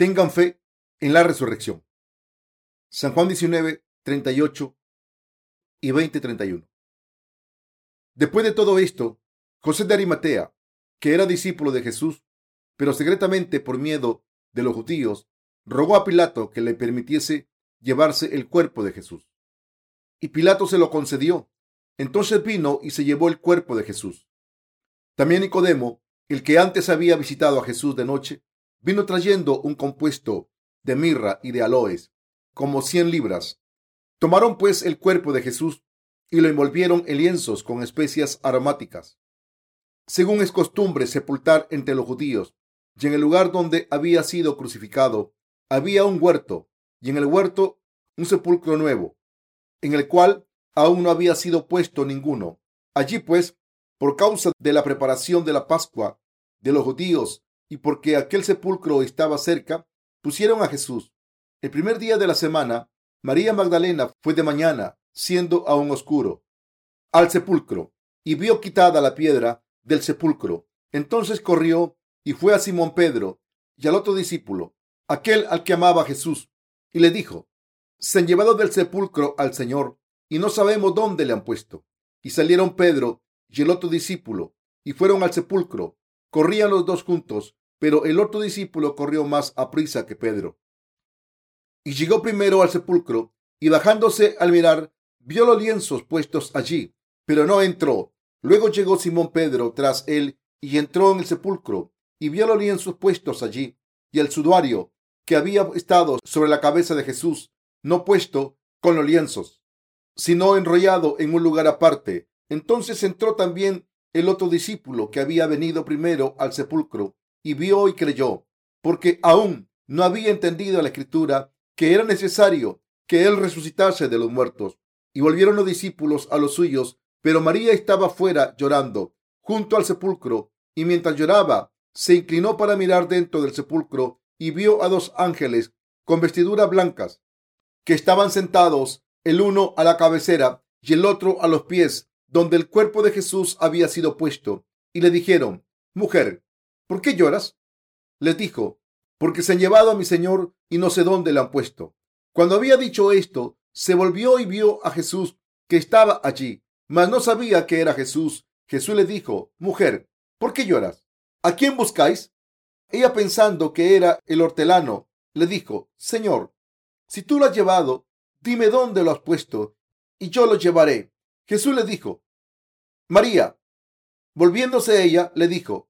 tengan fe en la resurrección. San Juan 19, 38 y 20, 31. Después de todo esto, José de Arimatea, que era discípulo de Jesús, pero secretamente por miedo de los judíos, rogó a Pilato que le permitiese llevarse el cuerpo de Jesús. Y Pilato se lo concedió. Entonces vino y se llevó el cuerpo de Jesús. También Nicodemo, el que antes había visitado a Jesús de noche, vino trayendo un compuesto de mirra y de aloes, como cien libras. Tomaron pues el cuerpo de Jesús y lo envolvieron en lienzos con especias aromáticas, según es costumbre sepultar entre los judíos, y en el lugar donde había sido crucificado había un huerto, y en el huerto un sepulcro nuevo, en el cual aún no había sido puesto ninguno. Allí pues, por causa de la preparación de la Pascua de los judíos y porque aquel sepulcro estaba cerca, pusieron a Jesús. El primer día de la semana, María Magdalena fue de mañana, siendo aún oscuro, al sepulcro y vio quitada la piedra del sepulcro. Entonces corrió y fue a Simón Pedro y al otro discípulo, aquel al que amaba Jesús, y le dijo, se han llevado del sepulcro al Señor y no sabemos dónde le han puesto. Y salieron Pedro y el otro discípulo y fueron al sepulcro. Corrían los dos juntos, pero el otro discípulo corrió más a prisa que Pedro. Y llegó primero al sepulcro y bajándose al mirar, vio los lienzos puestos allí, pero no entró. Luego llegó Simón Pedro tras él y entró en el sepulcro y vio los lienzos puestos allí y el sudario que había estado sobre la cabeza de Jesús no puesto con los lienzos, sino enrollado en un lugar aparte. Entonces entró también el otro discípulo que había venido primero al sepulcro y vio y creyó, porque aún no había entendido la escritura que era necesario que él resucitase de los muertos. Y volvieron los discípulos a los suyos, pero María estaba fuera llorando, junto al sepulcro, y mientras lloraba, se inclinó para mirar dentro del sepulcro y vio a dos ángeles con vestiduras blancas, que estaban sentados el uno a la cabecera y el otro a los pies, donde el cuerpo de Jesús había sido puesto, y le dijeron, Mujer, ¿por qué lloras? Les dijo, porque se han llevado a mi Señor y no sé dónde le han puesto. Cuando había dicho esto, se volvió y vio a Jesús que estaba allí, mas no sabía que era Jesús. Jesús le dijo, Mujer, ¿por qué lloras? ¿A quién buscáis? Ella pensando que era el hortelano, le dijo, Señor, si tú lo has llevado, dime dónde lo has puesto, y yo lo llevaré. Jesús le dijo, María. Volviéndose ella, le dijo,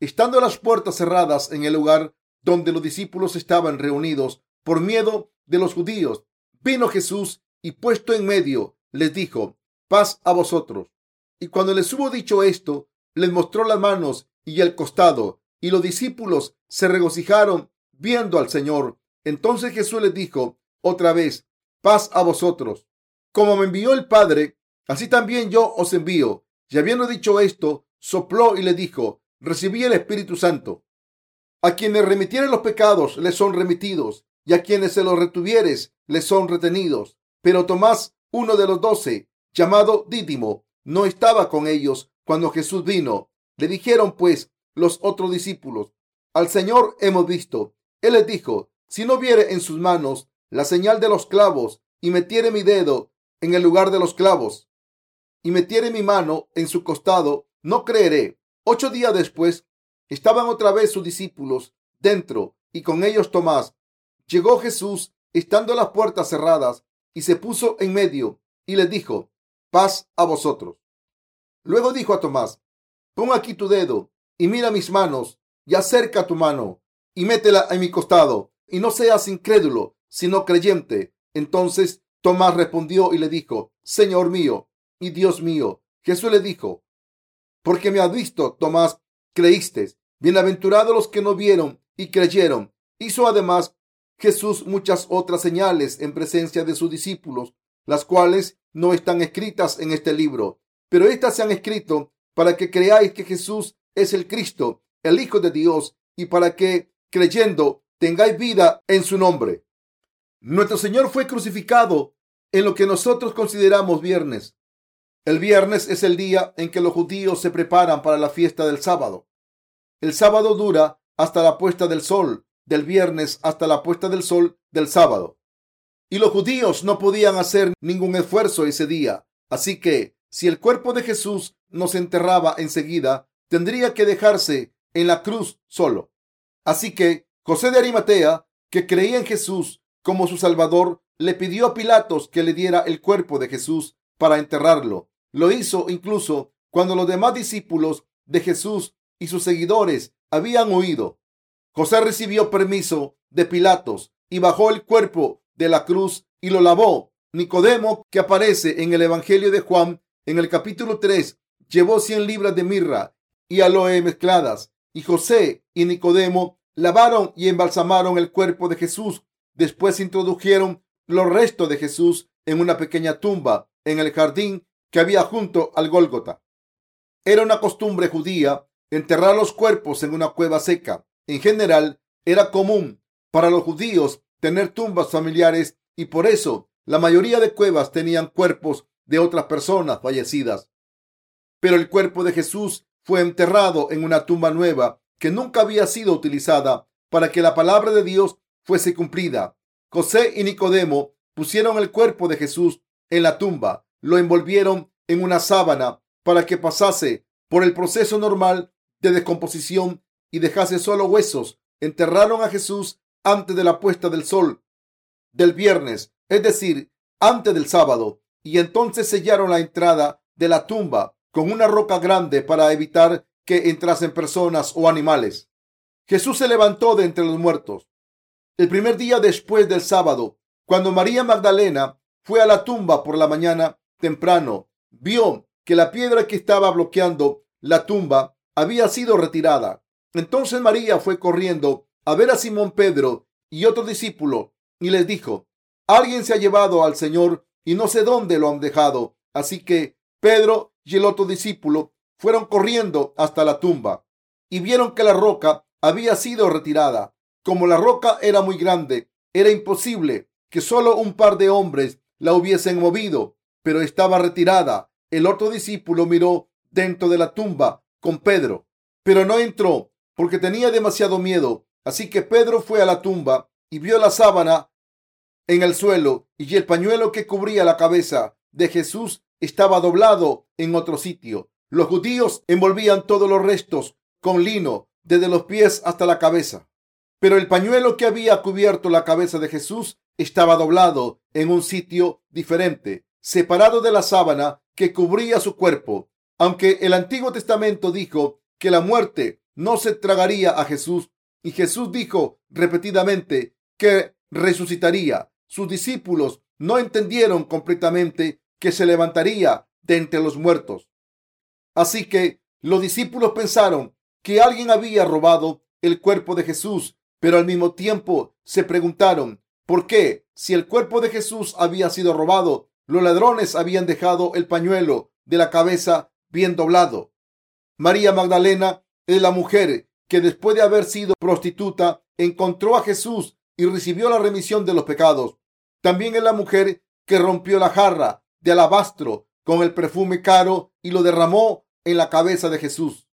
estando las puertas cerradas en el lugar donde los discípulos estaban reunidos por miedo de los judíos, vino Jesús y puesto en medio, les dijo, paz a vosotros. Y cuando les hubo dicho esto, les mostró las manos y el costado, y los discípulos se regocijaron viendo al Señor. Entonces Jesús les dijo otra vez, paz a vosotros. Como me envió el Padre, así también yo os envío. Y habiendo dicho esto, sopló y le dijo, recibí el Espíritu Santo. A quienes remitieren los pecados les son remitidos, y a quienes se los retuvieres les son retenidos. Pero Tomás, uno de los doce, llamado Dídimo, no estaba con ellos cuando Jesús vino. Le dijeron pues los otros discípulos, al Señor hemos visto. Él les dijo, si no viere en sus manos la señal de los clavos y metiere mi dedo en el lugar de los clavos y metiere mi mano en su costado, no creeré. Ocho días después estaban otra vez sus discípulos dentro y con ellos Tomás. Llegó Jesús estando las puertas cerradas y se puso en medio y les dijo, paz a vosotros. Luego dijo a Tomás, pon aquí tu dedo y mira mis manos y acerca tu mano y métela en mi costado y no seas incrédulo, sino creyente. Entonces Tomás respondió y le dijo, Señor mío y Dios mío. Jesús le dijo, porque me has visto, Tomás, creíste. Bienaventurados los que no vieron y creyeron. Hizo además Jesús muchas otras señales en presencia de sus discípulos, las cuales no están escritas en este libro, pero estas se han escrito para que creáis que Jesús es el Cristo, el Hijo de Dios, y para que, creyendo, tengáis vida en su nombre. Nuestro Señor fue crucificado en lo que nosotros consideramos viernes. El viernes es el día en que los judíos se preparan para la fiesta del sábado. El sábado dura hasta la puesta del sol, del viernes hasta la puesta del sol del sábado. Y los judíos no podían hacer ningún esfuerzo ese día. Así que, si el cuerpo de Jesús no se enterraba enseguida, tendría que dejarse en la cruz solo. Así que José de Arimatea, que creía en Jesús como su Salvador, le pidió a Pilatos que le diera el cuerpo de Jesús para enterrarlo. Lo hizo incluso cuando los demás discípulos de Jesús y sus seguidores habían huido. José recibió permiso de Pilatos y bajó el cuerpo de la cruz y lo lavó. Nicodemo, que aparece en el Evangelio de Juan en el capítulo 3, llevó cien libras de mirra y aloe mezcladas. Y José y Nicodemo lavaron y embalsamaron el cuerpo de Jesús. Después introdujeron los restos de Jesús en una pequeña tumba en el jardín que había junto al Gólgota. Era una costumbre judía enterrar los cuerpos en una cueva seca. En general, era común para los judíos tener tumbas familiares y por eso la mayoría de cuevas tenían cuerpos de otras personas fallecidas. Pero el cuerpo de Jesús fue enterrado en una tumba nueva que nunca había sido utilizada para que la palabra de Dios fuese cumplida. José y Nicodemo pusieron el cuerpo de Jesús en la tumba, lo envolvieron en una sábana para que pasase por el proceso normal de descomposición y dejase solo huesos. Enterraron a Jesús antes de la puesta del sol del viernes, es decir, antes del sábado, y entonces sellaron la entrada de la tumba con una roca grande para evitar que entrasen personas o animales. Jesús se levantó de entre los muertos. El primer día después del sábado, cuando María Magdalena fue a la tumba por la mañana temprano, vio que la piedra que estaba bloqueando la tumba había sido retirada. Entonces María fue corriendo a ver a Simón Pedro y otro discípulo y les dijo, alguien se ha llevado al Señor y no sé dónde lo han dejado. Así que Pedro y el otro discípulo fueron corriendo hasta la tumba y vieron que la roca había sido retirada. Como la roca era muy grande, era imposible que solo un par de hombres la hubiesen movido, pero estaba retirada. El otro discípulo miró dentro de la tumba con Pedro, pero no entró porque tenía demasiado miedo. Así que Pedro fue a la tumba y vio la sábana en el suelo y el pañuelo que cubría la cabeza de Jesús estaba doblado en otro sitio. Los judíos envolvían todos los restos con lino desde los pies hasta la cabeza. Pero el pañuelo que había cubierto la cabeza de Jesús estaba doblado en un sitio diferente, separado de la sábana que cubría su cuerpo. Aunque el Antiguo Testamento dijo que la muerte no se tragaría a Jesús y Jesús dijo repetidamente que resucitaría, sus discípulos no entendieron completamente que se levantaría de entre los muertos. Así que los discípulos pensaron que alguien había robado el cuerpo de Jesús, pero al mismo tiempo se preguntaron por qué, si el cuerpo de Jesús había sido robado, los ladrones habían dejado el pañuelo de la cabeza bien doblado. María Magdalena es la mujer que después de haber sido prostituta encontró a Jesús y recibió la remisión de los pecados. También es la mujer que rompió la jarra de alabastro con el perfume caro y lo derramó en la cabeza de Jesús.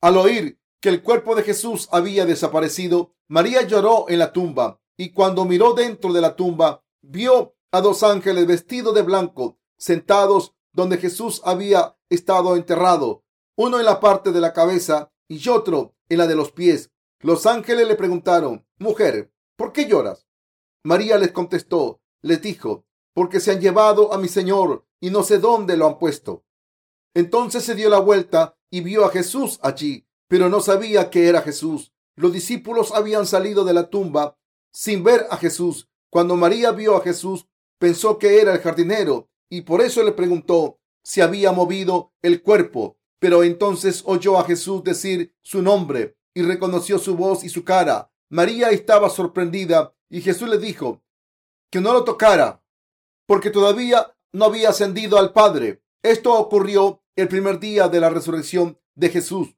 Al oír que el cuerpo de Jesús había desaparecido, María lloró en la tumba y cuando miró dentro de la tumba, vio a dos ángeles vestidos de blanco sentados donde Jesús había estado enterrado, uno en la parte de la cabeza y otro en la de los pies. Los ángeles le preguntaron, mujer, ¿por qué lloras? María les contestó, les dijo, porque se han llevado a mi Señor y no sé dónde lo han puesto. Entonces se dio la vuelta y vio a Jesús allí, pero no sabía que era Jesús. Los discípulos habían salido de la tumba sin ver a Jesús. Cuando María vio a Jesús, pensó que era el jardinero y por eso le preguntó si había movido el cuerpo. Pero entonces oyó a Jesús decir su nombre y reconoció su voz y su cara. María estaba sorprendida y Jesús le dijo que no lo tocara porque todavía no había ascendido al Padre. Esto ocurrió el primer día de la resurrección de Jesús.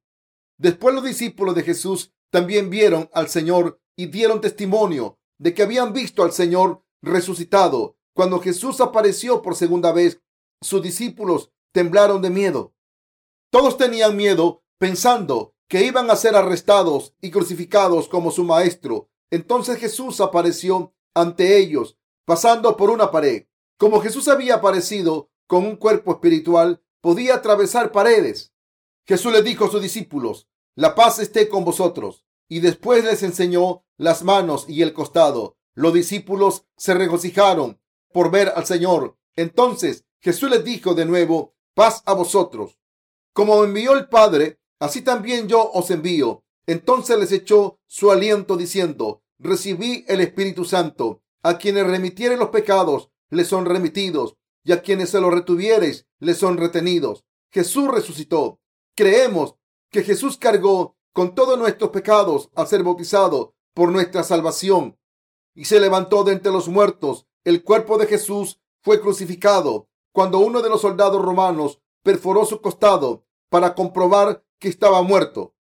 Después los discípulos de Jesús también vieron al Señor y dieron testimonio de que habían visto al Señor resucitado. Cuando Jesús apareció por segunda vez, sus discípulos temblaron de miedo. Todos tenían miedo pensando que iban a ser arrestados y crucificados como su maestro. Entonces Jesús apareció ante ellos, pasando por una pared. Como Jesús había aparecido con un cuerpo espiritual, podía atravesar paredes. Jesús le dijo a sus discípulos, la paz esté con vosotros. Y después les enseñó las manos y el costado. Los discípulos se regocijaron por ver al Señor. Entonces Jesús les dijo de nuevo, paz a vosotros. Como envió el Padre, así también yo os envío. Entonces les echó su aliento diciendo, recibí el Espíritu Santo. A quienes remitieren los pecados, les son remitidos, y a quienes se los retuviereis, les son retenidos. Jesús resucitó. Creemos que Jesús cargó con todos nuestros pecados al ser bautizado por nuestra salvación y se levantó de entre los muertos. El cuerpo de Jesús fue crucificado cuando uno de los soldados romanos perforó su costado para comprobar que estaba muerto.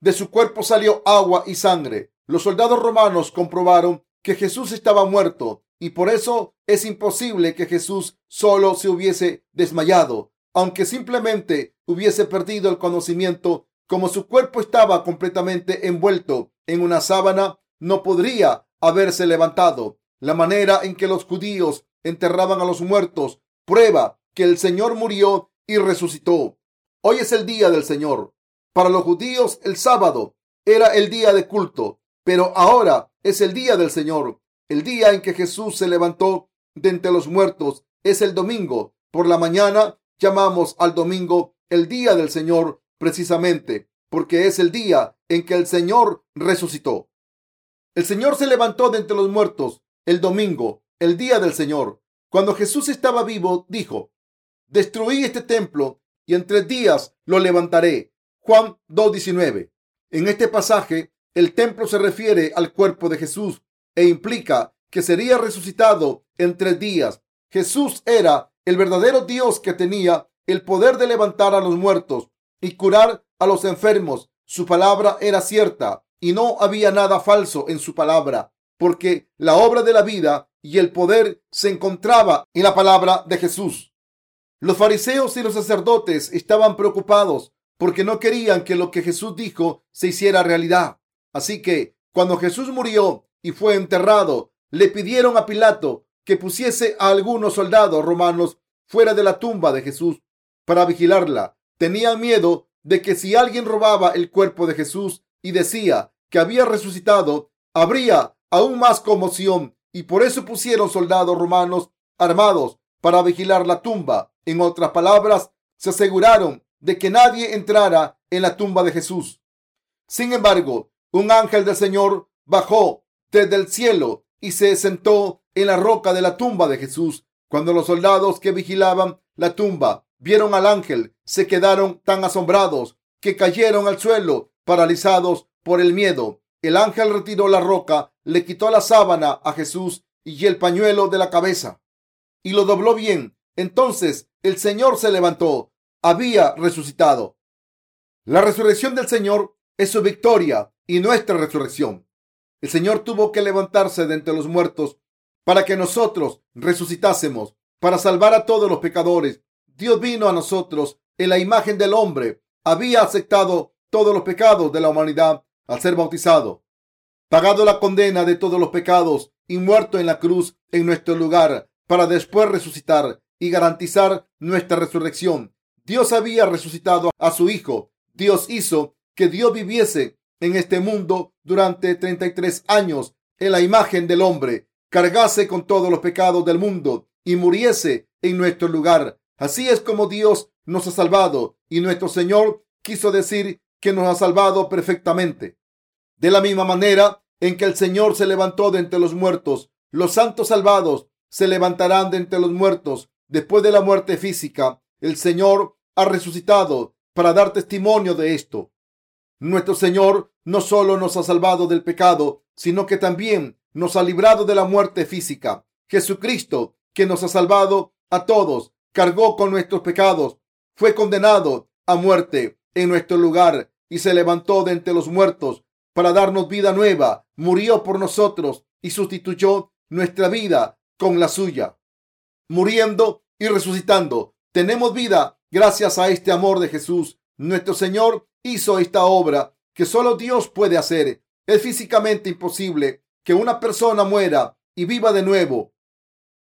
De su cuerpo salió agua y sangre. Los soldados romanos comprobaron que Jesús estaba muerto y por eso es imposible que Jesús solo se hubiese desmayado, aunque simplemente hubiese perdido el conocimiento, como su cuerpo estaba completamente envuelto en una sábana, no podría haberse levantado. La manera en que los judíos enterraban a los muertos prueba que el Señor murió y resucitó. Hoy es el día del Señor. Para los judíos el sábado era el día de culto, pero ahora es el día del Señor. El día en que Jesús se levantó de entre los muertos es el domingo. Por la mañana llamamos al domingo el día del Señor precisamente porque es el día en que el Señor resucitó. El Señor se levantó de entre los muertos el domingo, el día del Señor. Cuando Jesús estaba vivo, dijo, destruí este templo y en tres días lo levantaré. Juan 2.19. En este pasaje, el templo se refiere al cuerpo de Jesús e implica que sería resucitado en tres días. Jesús era el verdadero Dios que tenía el poder de levantar a los muertos y curar a los enfermos. Su palabra era cierta y no había nada falso en su palabra, porque la obra de la vida y el poder se encontraba en la palabra de Jesús. Los fariseos y los sacerdotes estaban preocupados porque no querían que lo que Jesús dijo se hiciera realidad. Así que cuando Jesús murió y fue enterrado, le pidieron a Pilato que pusiese a algunos soldados romanos fuera de la tumba de Jesús para vigilarla. Tenían miedo de que si alguien robaba el cuerpo de Jesús y decía que había resucitado, habría aún más conmoción y por eso pusieron soldados romanos armados para vigilar la tumba. En otras palabras, se aseguraron de que nadie entrara en la tumba de Jesús. Sin embargo, un ángel del Señor bajó desde el cielo y se sentó en la roca de la tumba de Jesús. Cuando los soldados que vigilaban la tumba vieron al ángel, se quedaron tan asombrados que cayeron al suelo paralizados por el miedo. El ángel retiró la roca, le quitó la sábana a Jesús y el pañuelo de la cabeza y lo dobló bien. Entonces el Señor se levantó. Había resucitado. La resurrección del Señor es su victoria y nuestra resurrección. El Señor tuvo que levantarse de entre los muertos para que nosotros resucitásemos, para salvar a todos los pecadores. Dios vino a nosotros en la imagen del hombre. Había aceptado todos los pecados de la humanidad al ser bautizado, pagado la condena de todos los pecados y muerto en la cruz en nuestro lugar para después resucitar y garantizar nuestra resurrección. Dios había resucitado a su Hijo. Dios hizo que Dios viviese en este mundo durante 33 años en la imagen del hombre, cargase con todos los pecados del mundo y muriese en nuestro lugar. Así es como Dios nos ha salvado y nuestro Señor quiso decir que nos ha salvado perfectamente. De la misma manera en que el Señor se levantó de entre los muertos, los santos salvados se levantarán de entre los muertos después de la muerte física. El Señor ha resucitado para dar testimonio de esto. Nuestro Señor no solo nos ha salvado del pecado, sino que también nos ha librado de la muerte física. Jesucristo, que nos ha salvado a todos, cargó con nuestros pecados, fue condenado a muerte en nuestro lugar y se levantó de entre los muertos para darnos vida nueva, murió por nosotros y sustituyó nuestra vida con la suya. Muriendo y resucitando, tenemos vida gracias a este amor de Jesús. Nuestro Señor hizo esta obra que solo Dios puede hacer. Es físicamente imposible que una persona muera y viva de nuevo.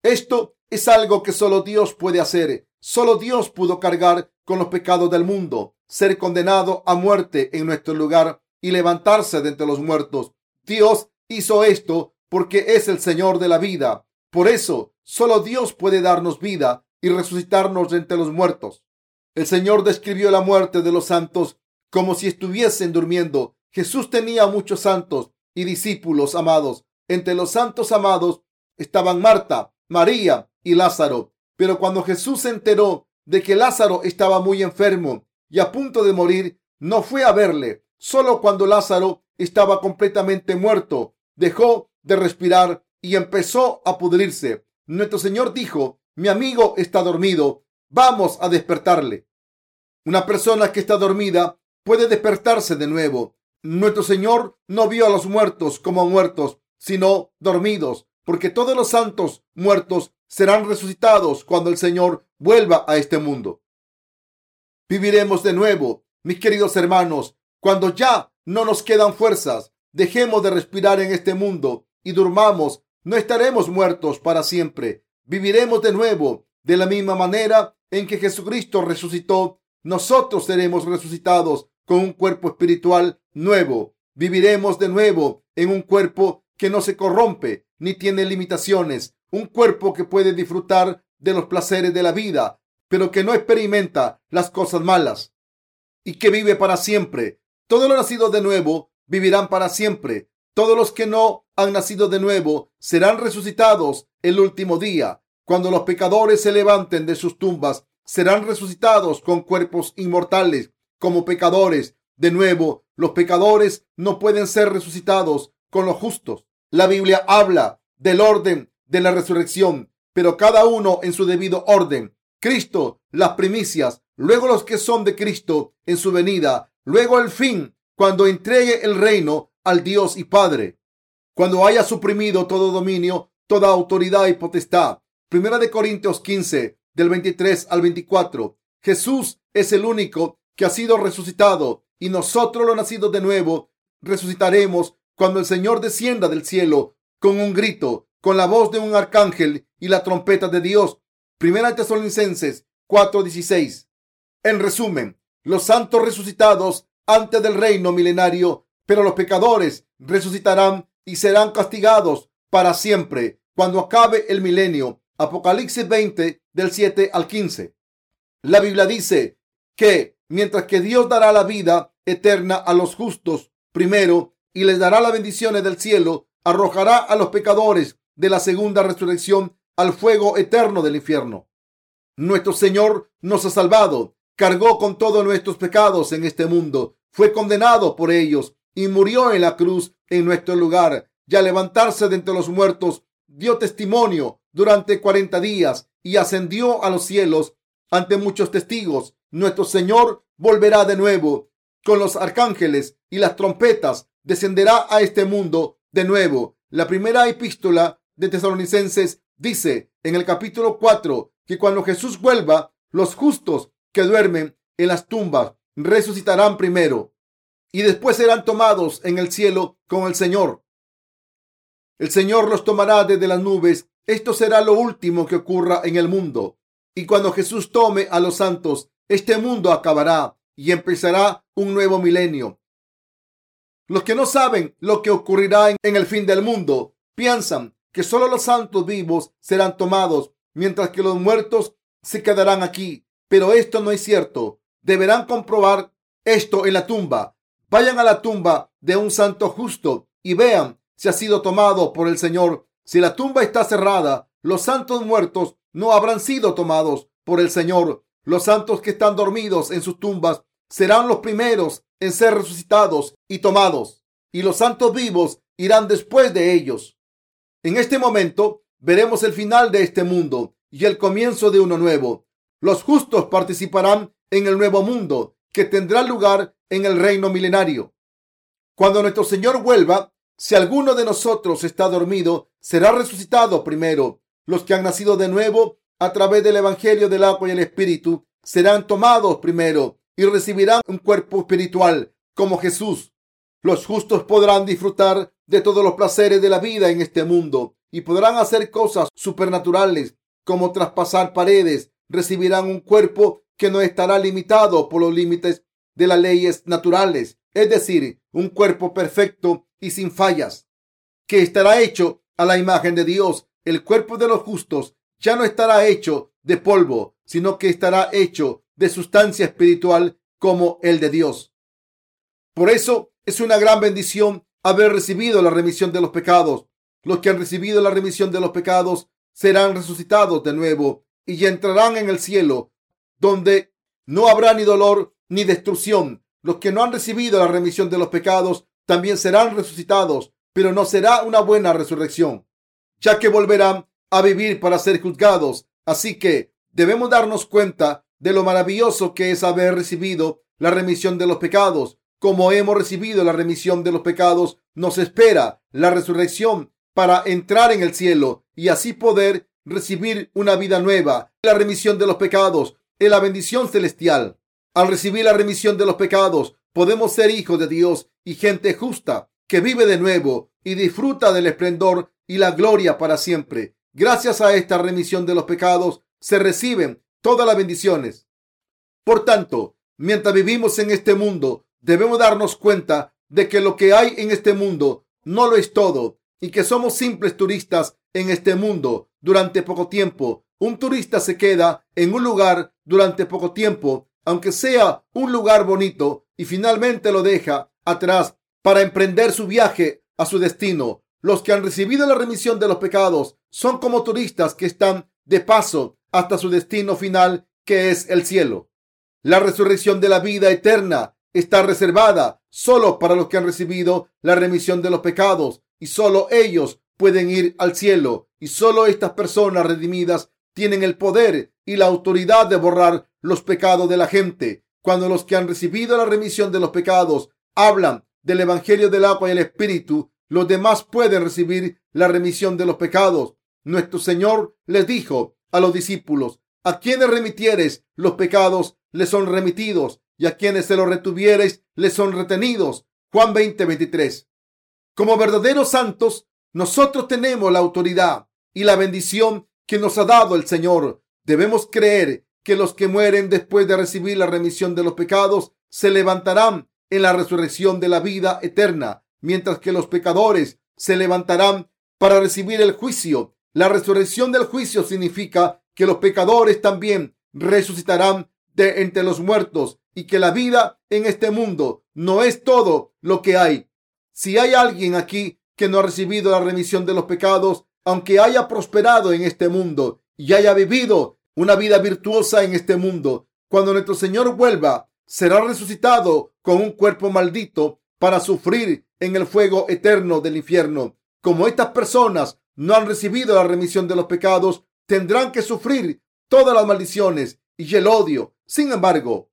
Esto es algo que solo Dios puede hacer. Solo Dios pudo cargar con los pecados del mundo, ser condenado a muerte en nuestro lugar y levantarse de entre los muertos. Dios hizo esto porque es el Señor de la vida. Por eso, solo Dios puede darnos vida y resucitarnos de entre los muertos. El Señor describió la muerte de los santos como si estuviesen durmiendo. Jesús tenía muchos santos y discípulos amados. Entre los santos amados estaban Marta, María y Lázaro. Pero cuando Jesús se enteró de que Lázaro estaba muy enfermo y a punto de morir, no fue a verle. Solo cuando Lázaro estaba completamente muerto, dejó de respirar y empezó a pudrirse. Nuestro Señor dijo, mi amigo está dormido, vamos a despertarle. Una persona que está dormida puede despertarse de nuevo. Nuestro Señor no vio a los muertos como muertos, sino dormidos, porque todos los santos muertos serán resucitados cuando el Señor vuelva a este mundo. Viviremos de nuevo, mis queridos hermanos, cuando ya no nos quedan fuerzas, dejemos de respirar en este mundo y durmamos, no estaremos muertos para siempre. Viviremos de nuevo de la misma manera en que Jesucristo resucitó. Nosotros seremos resucitados con un cuerpo espiritual nuevo. Viviremos de nuevo en un cuerpo que no se corrompe ni tiene limitaciones, un cuerpo que puede disfrutar de los placeres de la vida, pero que no experimenta las cosas malas y que vive para siempre. Todos los nacidos de nuevo vivirán para siempre. Todos los que no han nacido de nuevo serán resucitados el último día. Cuando los pecadores se levanten de sus tumbas, serán resucitados con cuerpos inmortales como pecadores. De nuevo, los pecadores no pueden ser resucitados con los justos. La Biblia habla del orden de la resurrección, pero cada uno en su debido orden. Cristo, las primicias, luego los que son de Cristo en su venida, luego el fin, cuando entregue el reino al Dios y Padre, cuando haya suprimido todo dominio, toda autoridad y potestad. Primera de Corintios 15, del 23 al 24. Jesús es el único que ha sido resucitado y nosotros los nacidos de nuevo resucitaremos cuando el Señor descienda del cielo con un grito, con la voz de un arcángel y la trompeta de Dios. Primera Tesalonicenses 4:16. En resumen, los santos resucitados antes del reino milenario, pero los pecadores resucitarán y serán castigados para siempre cuando acabe el milenio. Apocalipsis 20 del 7 al 15. La Biblia dice que mientras que Dios dará la vida eterna a los justos primero y les dará las bendiciones del cielo, arrojará a los pecadores de la segunda resurrección al fuego eterno del infierno. Nuestro Señor nos ha salvado, cargó con todos nuestros pecados en este mundo, fue condenado por ellos y murió en la cruz en nuestro lugar. Y al levantarse de entre los muertos, dio testimonio durante cuarenta días y ascendió a los cielos ante muchos testigos nuestro Señor volverá de nuevo con los arcángeles y las trompetas. Descenderá a este mundo de nuevo. La primera epístola de Tesalonicenses dice en el capítulo 4 que cuando Jesús vuelva, los justos que duermen en las tumbas resucitarán primero y después serán tomados en el cielo con el Señor. El Señor los tomará desde las nubes. Esto será lo último que ocurra en el mundo. Y cuando Jesús tome a los santos, este mundo acabará y empezará un nuevo milenio. Los que no saben lo que ocurrirá en el fin del mundo piensan que solo los santos vivos serán tomados, mientras que los muertos se quedarán aquí. Pero esto no es cierto. Deberán comprobar esto en la tumba. Vayan a la tumba de un santo justo y vean si ha sido tomado por el Señor. Si la tumba está cerrada, los santos muertos no habrán sido tomados por el Señor. Los santos que están dormidos en sus tumbas serán los primeros en ser resucitados y tomados, y los santos vivos irán después de ellos. En este momento veremos el final de este mundo y el comienzo de uno nuevo. Los justos participarán en el nuevo mundo que tendrá lugar en el reino milenario. Cuando nuestro Señor vuelva, si alguno de nosotros está dormido, será resucitado primero. Los que han nacido de nuevo a través del Evangelio del agua y el Espíritu serán tomados primero y recibirán un cuerpo espiritual como Jesús. Los justos podrán disfrutar de todos los placeres de la vida en este mundo y podrán hacer cosas supernaturales como traspasar paredes. Recibirán un cuerpo que no estará limitado por los límites de las leyes naturales, es decir, un cuerpo perfecto y sin fallas, que estará hecho a la imagen de Dios. El cuerpo de los justos ya no estará hecho de polvo, sino que estará hecho de sustancia espiritual como el de Dios. Por eso es una gran bendición haber recibido la remisión de los pecados. Los que han recibido la remisión de los pecados serán resucitados de nuevo y entrarán en el cielo, donde no habrá ni dolor ni destrucción. Los que no han recibido la remisión de los pecados también serán resucitados, pero no será una buena resurrección, ya que volverán a vivir para ser juzgados. Así que debemos darnos cuenta de lo maravilloso que es haber recibido la remisión de los pecados. Como hemos recibido la remisión de los pecados, nos espera la resurrección para entrar en el cielo y así poder recibir una vida nueva. La remisión de los pecados es la bendición celestial. Al recibir la remisión de los pecados, podemos ser hijos de Dios y gente justa que vive de nuevo y disfruta del esplendor y la gloria para siempre. Gracias a esta remisión de los pecados se reciben todas las bendiciones. Por tanto, mientras vivimos en este mundo, debemos darnos cuenta de que lo que hay en este mundo no lo es todo y que somos simples turistas en este mundo durante poco tiempo. Un turista se queda en un lugar durante poco tiempo, aunque sea un lugar bonito, y finalmente lo deja atrás para emprender su viaje a su destino. Los que han recibido la remisión de los pecados son como turistas que están de paso hasta su destino final, que es el cielo. La resurrección de la vida eterna está reservada solo para los que han recibido la remisión de los pecados y solo ellos pueden ir al cielo y solo estas personas redimidas tienen el poder y la autoridad de borrar los pecados de la gente. Cuando los que han recibido la remisión de los pecados hablan del Evangelio del agua y el Espíritu, los demás pueden recibir la remisión de los pecados. Nuestro Señor les dijo a los discípulos, a quienes remitieres los pecados les son remitidos y a quienes se los retuviereis les son retenidos. Juan 20, 23. Como verdaderos santos, nosotros tenemos la autoridad y la bendición que nos ha dado el Señor. Debemos creer que los que mueren después de recibir la remisión de los pecados se levantarán en la resurrección de la vida eterna, mientras que los pecadores se levantarán para recibir el juicio. La resurrección del juicio significa que los pecadores también resucitarán de entre los muertos y que la vida en este mundo no es todo lo que hay. Si hay alguien aquí que no ha recibido la remisión de los pecados, aunque haya prosperado en este mundo y haya vivido una vida virtuosa en este mundo, cuando nuestro Señor vuelva, será resucitado con un cuerpo maldito para sufrir en el fuego eterno del infierno. Como estas personas no han recibido la remisión de los pecados, tendrán que sufrir todas las maldiciones y el odio. Sin embargo,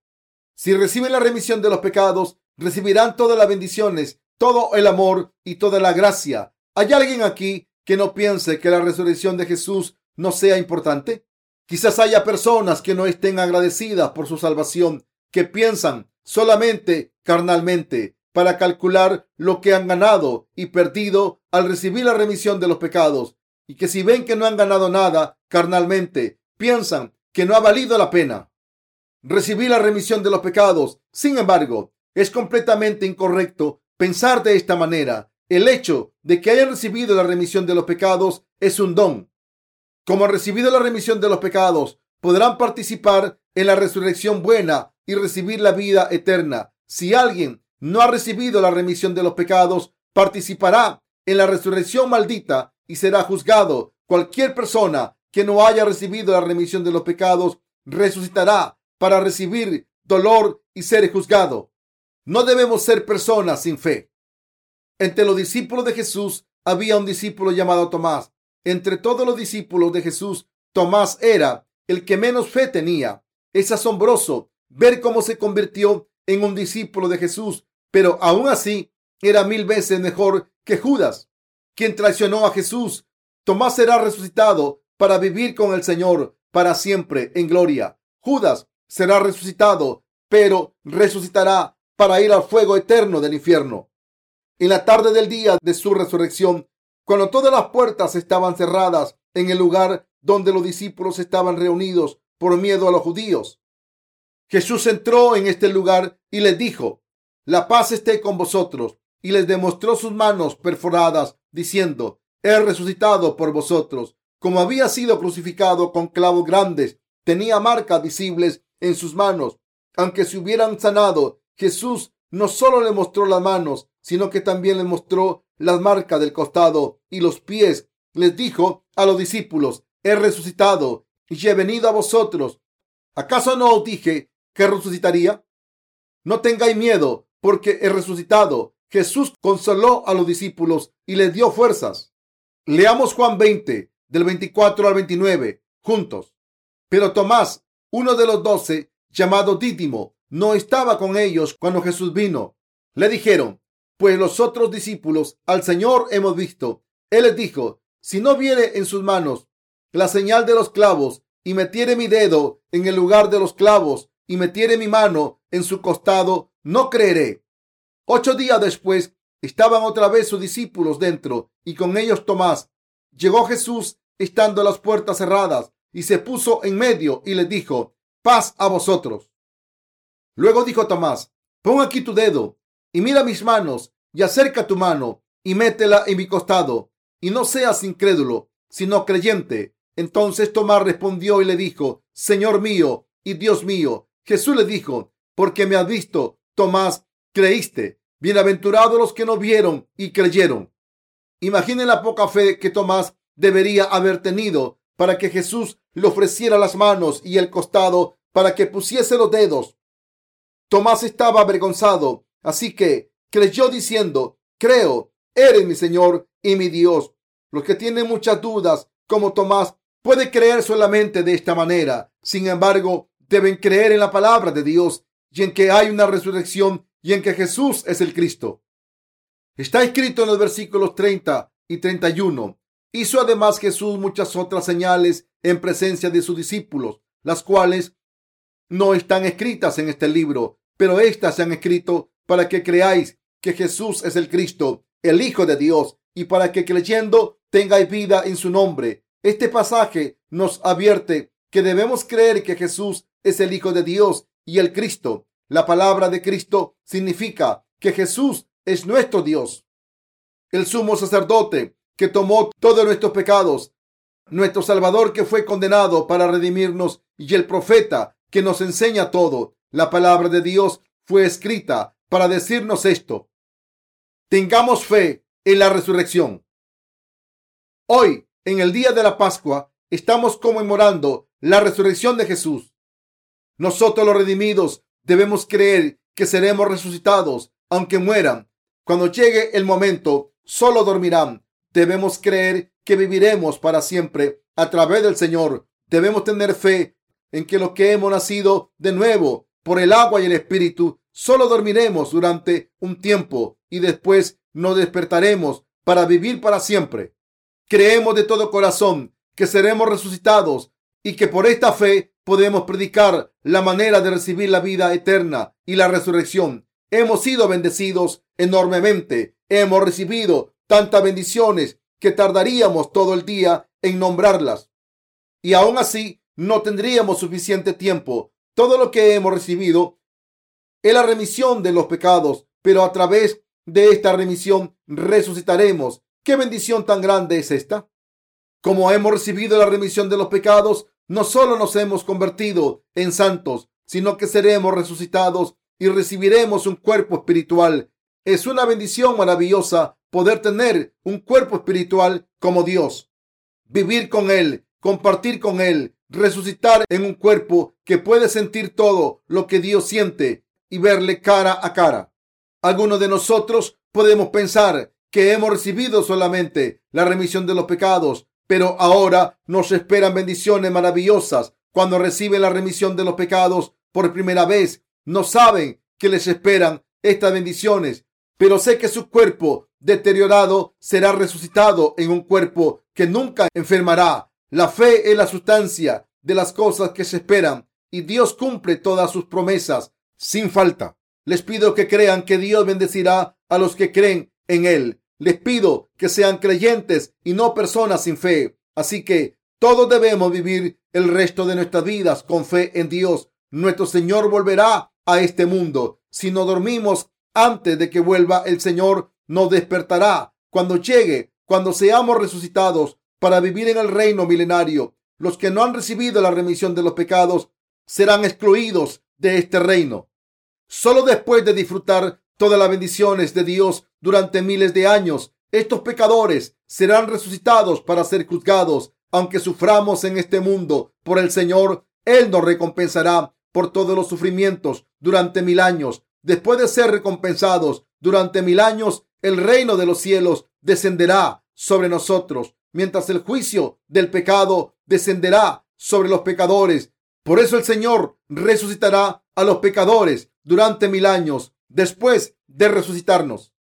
si reciben la remisión de los pecados, recibirán todas las bendiciones, todo el amor y toda la gracia. ¿Hay alguien aquí que no piense que la resurrección de Jesús no sea importante? Quizás haya personas que no estén agradecidas por su salvación, que piensan solamente carnalmente para calcular lo que han ganado y perdido al recibir la remisión de los pecados, y que si ven que no han ganado nada carnalmente, piensan que no ha valido la pena recibir la remisión de los pecados. Sin embargo, es completamente incorrecto pensar de esta manera. El hecho de que hayan recibido la remisión de los pecados es un don. Como han recibido la remisión de los pecados, podrán participar en la resurrección buena y recibir la vida eterna. Si alguien no ha recibido la remisión de los pecados, participará en la resurrección maldita y será juzgado. Cualquier persona que no haya recibido la remisión de los pecados resucitará para recibir dolor y ser juzgado. No debemos ser personas sin fe. Entre los discípulos de Jesús había un discípulo llamado Tomás. Entre todos los discípulos de Jesús, Tomás era el que menos fe tenía. Es asombroso ver cómo se convirtió en un discípulo de Jesús, pero aún así era mil veces mejor que Judas, quien traicionó a Jesús. Tomás será resucitado para vivir con el Señor para siempre en gloria. Judas será resucitado, pero resucitará para ir al fuego eterno del infierno. En la tarde del día de su resurrección, cuando todas las puertas estaban cerradas en el lugar donde los discípulos estaban reunidos por miedo a los judíos, Jesús entró en este lugar y les dijo, la paz esté con vosotros, y les demostró sus manos perforadas, diciendo, he resucitado por vosotros. Como había sido crucificado con clavos grandes, tenía marcas visibles en sus manos. Aunque se hubieran sanado, Jesús no solo le mostró las manos, sino que también le mostró las marcas del costado y los pies. Les dijo a los discípulos, he resucitado y he venido a vosotros. ¿Acaso no os dije que resucitaría? No tengáis miedo, porque he resucitado. Jesús consoló a los discípulos y les dio fuerzas. Leamos Juan 20, del 24 al 29, juntos. Pero Tomás, uno de los doce, llamado Dídimo, no estaba con ellos cuando Jesús vino. Le dijeron, pues los otros discípulos al Señor hemos visto. Él les dijo, si no viene en sus manos la señal de los clavos y metiere mi dedo en el lugar de los clavos y metiere mi mano en su costado, no creeré. Ocho días después estaban otra vez sus discípulos dentro y con ellos Tomás. Llegó Jesús estando las puertas cerradas y se puso en medio y les dijo, paz a vosotros. Luego dijo Tomás, pon aquí tu dedo y mira mis manos y acerca tu mano y métela en mi costado y no seas incrédulo, sino creyente. Entonces Tomás respondió y le dijo, Señor mío y Dios mío. Jesús le dijo, porque me has visto, Tomás, creíste. Bienaventurados los que no vieron y creyeron. Imaginen la poca fe que Tomás debería haber tenido para que Jesús le ofreciera las manos y el costado para que pusiese los dedos. Tomás estaba avergonzado, así que creyó diciendo, creo, eres mi Señor y mi Dios. Los que tienen muchas dudas, como Tomás, puede creer solamente de esta manera. Sin embargo, deben creer en la palabra de Dios y en que hay una resurrección y en que Jesús es el Cristo. Está escrito en los versículos 30 y 31. Hizo además Jesús muchas otras señales en presencia de sus discípulos, las cuales no están escritas en este libro, pero éstas se han escrito para que creáis que Jesús es el Cristo, el Hijo de Dios, y para que creyendo tengáis vida en su nombre. Este pasaje nos advierte que debemos creer que Jesús es el Hijo de Dios y el Cristo. La palabra de Cristo significa que Jesús es nuestro Dios. El sumo sacerdote que tomó todos nuestros pecados, nuestro Salvador que fue condenado para redimirnos y el profeta que nos enseña todo. La palabra de Dios fue escrita para decirnos esto. Tengamos fe en la resurrección. Hoy, en el día de la Pascua, estamos conmemorando la resurrección de Jesús. Nosotros los redimidos debemos creer que seremos resucitados aunque mueran. Cuando llegue el momento, solo dormirán. Debemos creer que viviremos para siempre a través del Señor. Debemos tener fe en que lo que hemos nacido de nuevo por el agua y el Espíritu, solo dormiremos durante un tiempo y después nos despertaremos para vivir para siempre. Creemos de todo corazón que seremos resucitados y que por esta fe podemos predicar la manera de recibir la vida eterna y la resurrección. Hemos sido bendecidos enormemente. Hemos recibido tantas bendiciones que tardaríamos todo el día en nombrarlas. Y aún así no tendríamos suficiente tiempo. Todo lo que hemos recibido es la remisión de los pecados, pero a través de esta remisión resucitaremos. ¿Qué bendición tan grande es esta? Como hemos recibido la remisión de los pecados, no solo nos hemos convertido en santos, sino que seremos resucitados y recibiremos un cuerpo espiritual. Es una bendición maravillosa poder tener un cuerpo espiritual como Dios, vivir con Él, compartir con Él, resucitar en un cuerpo que puede sentir todo lo que Dios siente y verle cara a cara. Algunos de nosotros podemos pensar que hemos recibido solamente la remisión de los pecados, pero ahora nos esperan bendiciones maravillosas cuando reciben la remisión de los pecados por primera vez. No saben que les esperan estas bendiciones, pero sé que su cuerpo deteriorado será resucitado en un cuerpo que nunca enfermará. La fe es la sustancia de las cosas que se esperan y Dios cumple todas sus promesas sin falta. Les pido que crean que Dios bendecirá a los que creen en Él. Les pido que sean creyentes y no personas sin fe. Así que todos debemos vivir el resto de nuestras vidas con fe en Dios. Nuestro Señor volverá a este mundo. Si no dormimos antes de que vuelva el Señor, nos despertará cuando llegue, cuando seamos resucitados para vivir en el reino milenario. Los que no han recibido la remisión de los pecados serán excluidos de este reino. Solo después de disfrutar todas las bendiciones de Dios durante miles de años, estos pecadores serán resucitados para ser juzgados. Aunque suframos en este mundo por el Señor, Él nos recompensará por todos los sufrimientos durante mil años. Después de ser recompensados durante mil años, el reino de los cielos descenderá sobre nosotros, mientras el juicio del pecado descenderá sobre los pecadores. Por eso el Señor resucitará a los pecadores durante mil años después de resucitarnos.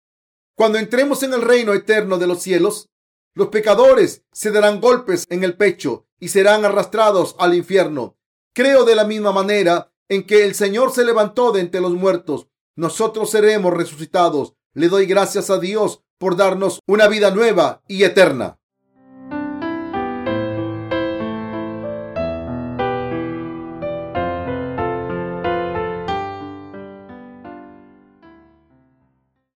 Cuando entremos en el reino eterno de los cielos, los pecadores se darán golpes en el pecho y serán arrastrados al infierno. Creo de la misma manera en que el Señor se levantó de entre los muertos. Nosotros seremos resucitados. Le doy gracias a Dios por darnos una vida nueva y eterna.